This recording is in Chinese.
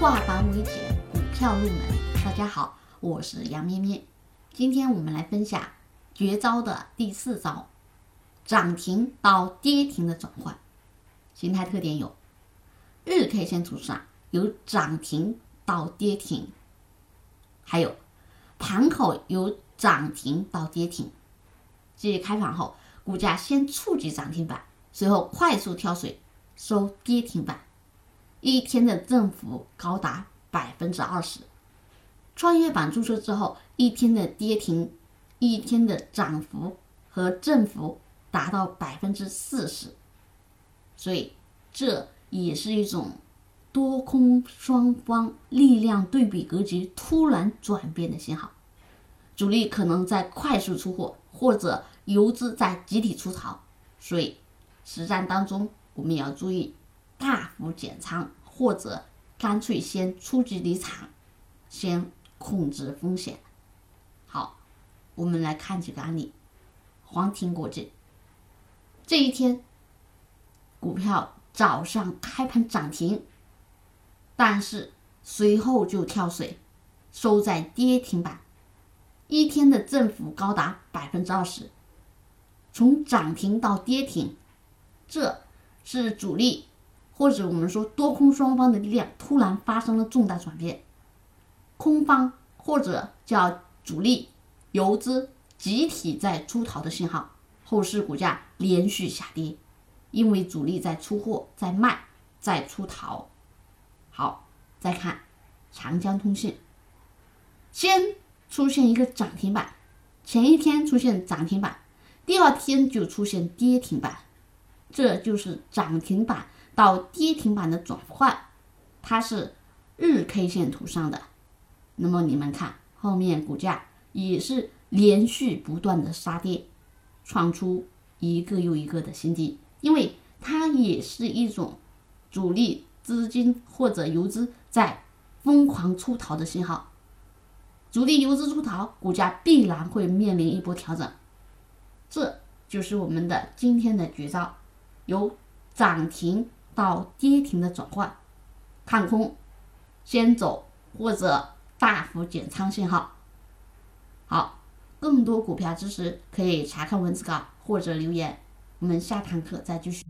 化繁为简，股票入门。大家好，我是杨咩咩。今天我们来分享绝招的第四招：涨停到跌停的转换。形态特点有：日 K 线图上有涨停到跌停，还有盘口有涨停到跌停。即开盘后，股价先触及涨停板，随后快速跳水收跌停板。一天的振幅高达百分之二十，创业板注册之后，一天的跌停，一天的涨幅和振幅达到百分之四十，所以这也是一种多空双方力量对比格局突然转变的信号，主力可能在快速出货，或者游资在集体出逃，所以实战当中我们也要注意。不减仓，或者干脆先出局离场，先控制风险。好，我们来看几个案例。黄庭国际这一天，股票早上开盘涨停，但是随后就跳水，收在跌停板，一天的振幅高达百分之二十，从涨停到跌停，这是主力。或者我们说多空双方的力量突然发生了重大转变，空方或者叫主力游资集体在出逃的信号，后市股价连续下跌，因为主力在出货、在卖、在出逃。好，再看长江通信，先出现一个涨停板，前一天出现涨停板，第二天就出现跌停板，这就是涨停板。到跌停板的转换，它是日 K 线图上的。那么你们看后面股价也是连续不断的杀跌，创出一个又一个的新低，因为它也是一种主力资金或者游资在疯狂出逃的信号。主力游资出逃，股价必然会面临一波调整。这就是我们的今天的绝招，由涨停。到跌停的转换，看空，先走或者大幅减仓信号。好，更多股票知识可以查看文字稿或者留言，我们下堂课再继续。